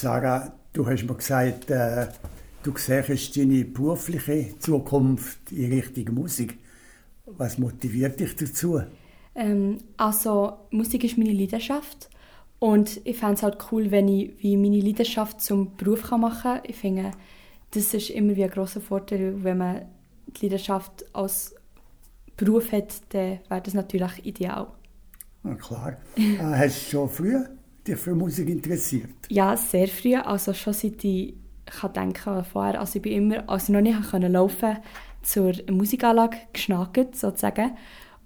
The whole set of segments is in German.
Sarah, du hast mir gesagt, äh, du siehst deine berufliche Zukunft in Richtung Musik. Was motiviert dich dazu? Ähm, also Musik ist meine Leidenschaft und ich fände es halt cool, wenn ich wie meine Leidenschaft zum Beruf machen kann. Ich finde, das ist immer wie ein grosser Vorteil, wenn man die Leidenschaft als Beruf hat, dann wäre das natürlich ideal. Na klar. äh, hast du schon früh dich für Musik interessiert? Ja, sehr früh. Also schon seit ich kann denken vorher. Also ich bin immer, als ich noch nicht laufen konnte, zur Musikanlage geschnackt, sozusagen.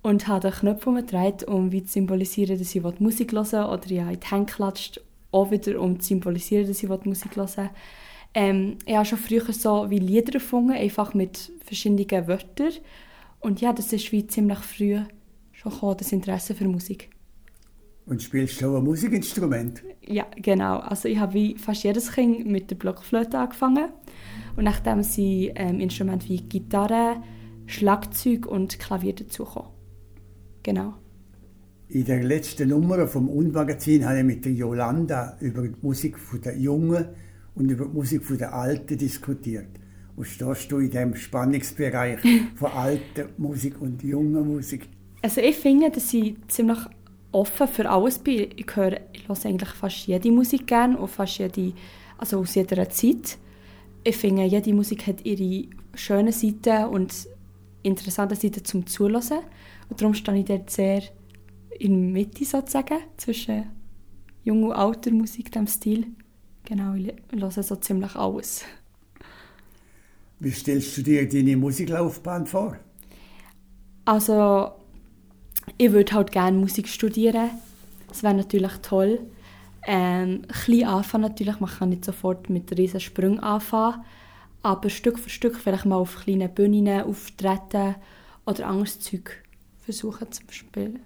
Und habe den Knopf umgedreht, um wie zu symbolisieren, dass ich Musik hören Oder ja, in die Hände klatscht, auch wieder, um zu symbolisieren, dass ich Musik hören ähm, Ich habe schon früher so wie Lieder gefunden, einfach mit verschiedenen Wörtern. Und ja, das ist wie ziemlich früh schon gekommen, das Interesse für Musik. Und spielst du auch ein Musikinstrument? Ja, genau. Also ich habe wie fast jedes Kind mit der Blockflöte angefangen. Und nachdem sind ähm, Instrumente wie Gitarre, Schlagzeug und Klavier dazugekommen. Genau. In der letzten Nummer vom Unmagazin habe ich mit der Jolanda über die Musik der Jungen und über die Musik der Alten diskutiert. Wo stehst du in diesem Spannungsbereich von alter Musik und junger Musik? Also ich finde, dass ich ziemlich offen für alles bin. Ich höre, ich höre eigentlich fast jede Musik gerne und fast jede, also aus jeder Zeit. Ich finde, jede Musik hat ihre schönen Seiten und interessante Seiten zum Zuhören. Und darum stehe ich dort sehr in der Mitte sozusagen, zwischen jung und alter Musik, dem Stil. Genau, ich höre so ziemlich alles. Wie stellst du dir deine Musiklaufbahn vor? Also, ich würde halt gerne Musik studieren. Das wäre natürlich toll. Ähm, klein anfangen natürlich, man kann nicht sofort mit riesen Sprüngen anfangen, aber Stück für Stück vielleicht mal auf kleinen Bühnen auftreten oder anderes Zeug versuchen zu spielen.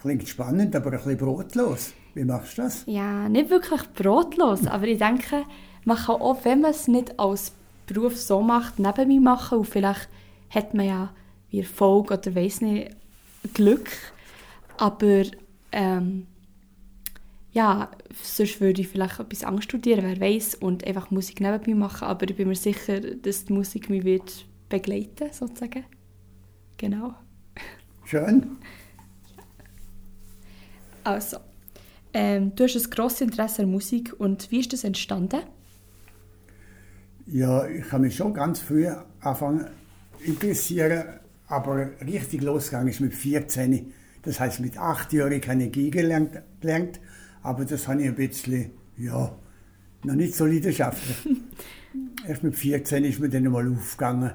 Klingt spannend, aber ein bisschen brotlos. Wie machst du das? Ja, nicht wirklich brotlos, aber ich denke, man kann auch, wenn man es nicht als Beruf so macht, neben mir machen und vielleicht hat man ja wie Erfolg oder weiß nicht, Glück. Aber ähm, ja, sonst würde ich vielleicht etwas anderes studieren, wer weiß, und einfach Musik nebenbei machen. Aber ich bin mir sicher, dass die Musik mich wird begleiten sozusagen. Genau. Schön. Also, ähm, du hast ein grosses Interesse an Musik und wie ist das entstanden? Ja, ich habe mich schon ganz früh angefangen interessieren aber richtig losgegangen ist mit 14. Das heißt, mit 8 Jahren habe ich Geige gelernt, gelernt, aber das habe ich ein bisschen, ja, noch nicht so leidenschaftlich. Erst mit 14 ist mir dann mal aufgegangen,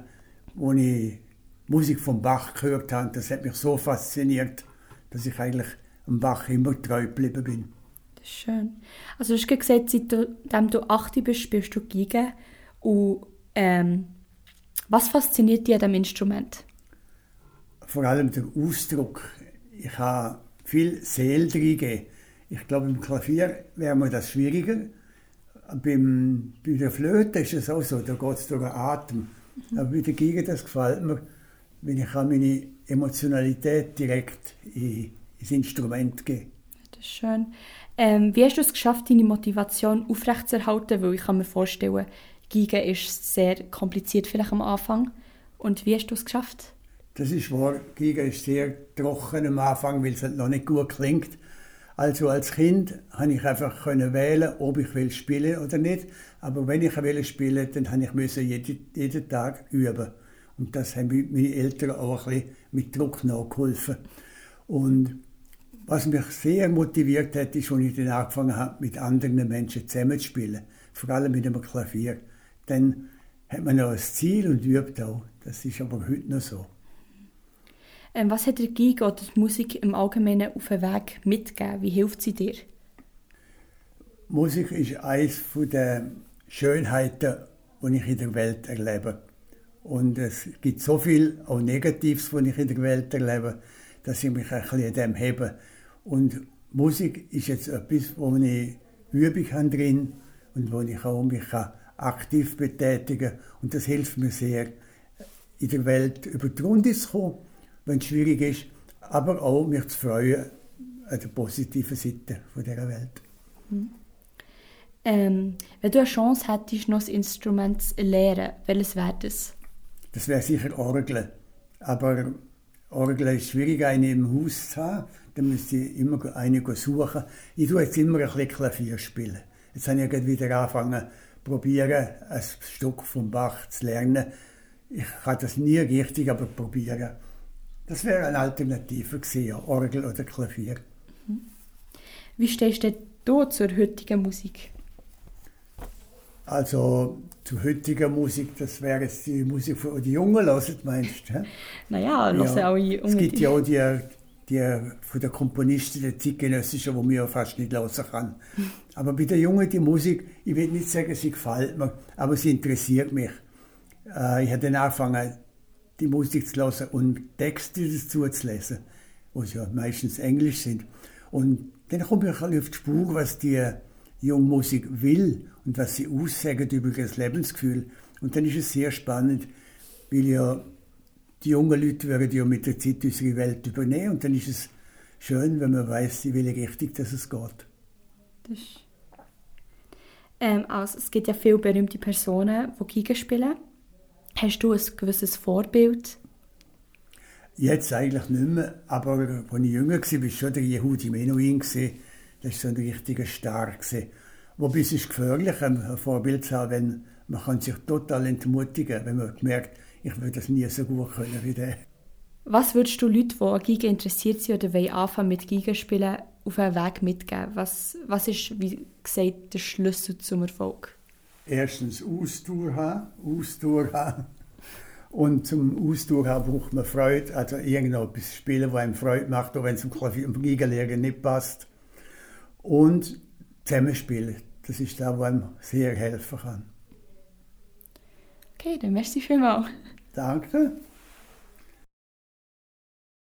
wo ich Musik vom Bach gehört habe. Das hat mich so fasziniert, dass ich eigentlich am Bach immer treu geblieben bin. Das ist schön. Also du hast gesagt, seitdem du 8 bist, spielst du Geige. Und ähm, was fasziniert dich an diesem Instrument? Vor allem der Ausdruck. Ich habe viel Seele drin Ich glaube, im Klavier wäre mir das schwieriger. Beim, bei der Flöte ist es auch so, da geht es durch den Atem. Mhm. Aber bei der Geige, das gefällt mir, wenn ich meine Emotionalität direkt in, ins Instrument gehe. Das ist schön. Ähm, wie hast du es geschafft, deine Motivation aufrechtzuerhalten? Weil ich kann mir vorstellen, Geige ist sehr kompliziert vielleicht am Anfang. Und wie hast du es geschafft? Das ist wahr, Giga ist sehr trocken am Anfang, weil es halt noch nicht gut klingt. Also als Kind konnte ich einfach wählen, ob ich will spielen oder nicht. Aber wenn ich will spielen, dann habe ich müssen jeden, jeden Tag üben. Und das haben meine Eltern auch ein bisschen mit Druck nachgeholfen. Und was mich sehr motiviert hat, ist, als ich dann angefangen habe, mit anderen Menschen zusammen zu spielen. Vor allem mit einem Klavier. Dann hat man noch ein Ziel und übt auch. Das ist aber heute noch so. Ähm, was hat der Giga oder die Musik im Allgemeinen auf den Weg mitgegeben? Wie hilft sie dir? Musik ist eines der Schönheiten, die ich in der Welt erlebe. Und es gibt so viel auch Negatives, was ich in der Welt erlebe, dass ich mich ein bisschen an dem hebe. Und Musik ist jetzt etwas, wo ich Übung habe drin und wo ich auch mich aktiv betätigen kann. Und das hilft mir sehr, in der Welt über die Runde zu kommen wenn es schwierig ist, aber auch mich zu freuen an der positiven Seite von dieser Welt. Mhm. Ähm, wenn du eine Chance hättest, noch ein Instrument zu lernen, welches wäre das? Das wäre sicher Orgel. Aber Orgel ist schwierig, eine im Haus zu haben. Dann müsste ich immer eine suchen. Ich tue jetzt immer ein bisschen Klavier spielen. Jetzt habe ich wieder angefangen, probieren, ein Stück vom Bach zu lernen. Ich kann das nie richtig, aber probieren. Das wäre eine Alternative gewesen, Orgel oder Klavier. Mhm. Wie stehst du zur heutigen Musik? Also zur heutigen Musik, das wäre jetzt die Musik, die die Jungen hören, meinst du? Naja, hören ja. auch die Es gibt ja auch die, die von den Komponisten, der zeitgenössischen, die man ja fast nicht hören kann. Aber bei den Jungen, die Musik, ich will nicht sagen, sie gefällt mir, aber sie interessiert mich. Äh, ich habe dann angefangen, die Musik zu hören und Texte dazu zu lesen, die ja meistens Englisch sind. Und dann komme ich auf die Spur, was die junge Musik will und was sie aussagen über das Lebensgefühl. Und dann ist es sehr spannend, weil ja die jungen Leute werden ja mit der Zeit unsere Welt übernehmen und dann ist es schön, wenn man weiß, in welche Richtung dass es geht. Das ähm, also, es gibt ja viele berühmte Personen, die Giga spielen. Hast du ein gewisses Vorbild? Jetzt eigentlich nicht mehr, aber als ich jünger war, war schon der Yehudi Menuhin. Das war so ein richtiger Star. Wobei es ist gefährlich, ein Vorbild zu haben, wenn man kann sich total entmutigen wenn man merkt, ich würde das nie so gut können wie der. Was würdest du Leuten, die an Giga interessiert sind oder wollen anfangen mit Giga spielen, auf einen Weg mitgeben? Was, was ist, wie gesagt, der Schlüssel zum Erfolg? Erstens Ausdauer haben, Ausdauer haben. Und zum Ausdauer haben braucht man Freude, also irgendetwas spielen, das einem Freude macht, auch wenn es im Klavier im Giga nicht passt. Und zusammenspielen, das ist das, was einem sehr helfen kann. Okay, dann merci vielmals. Danke.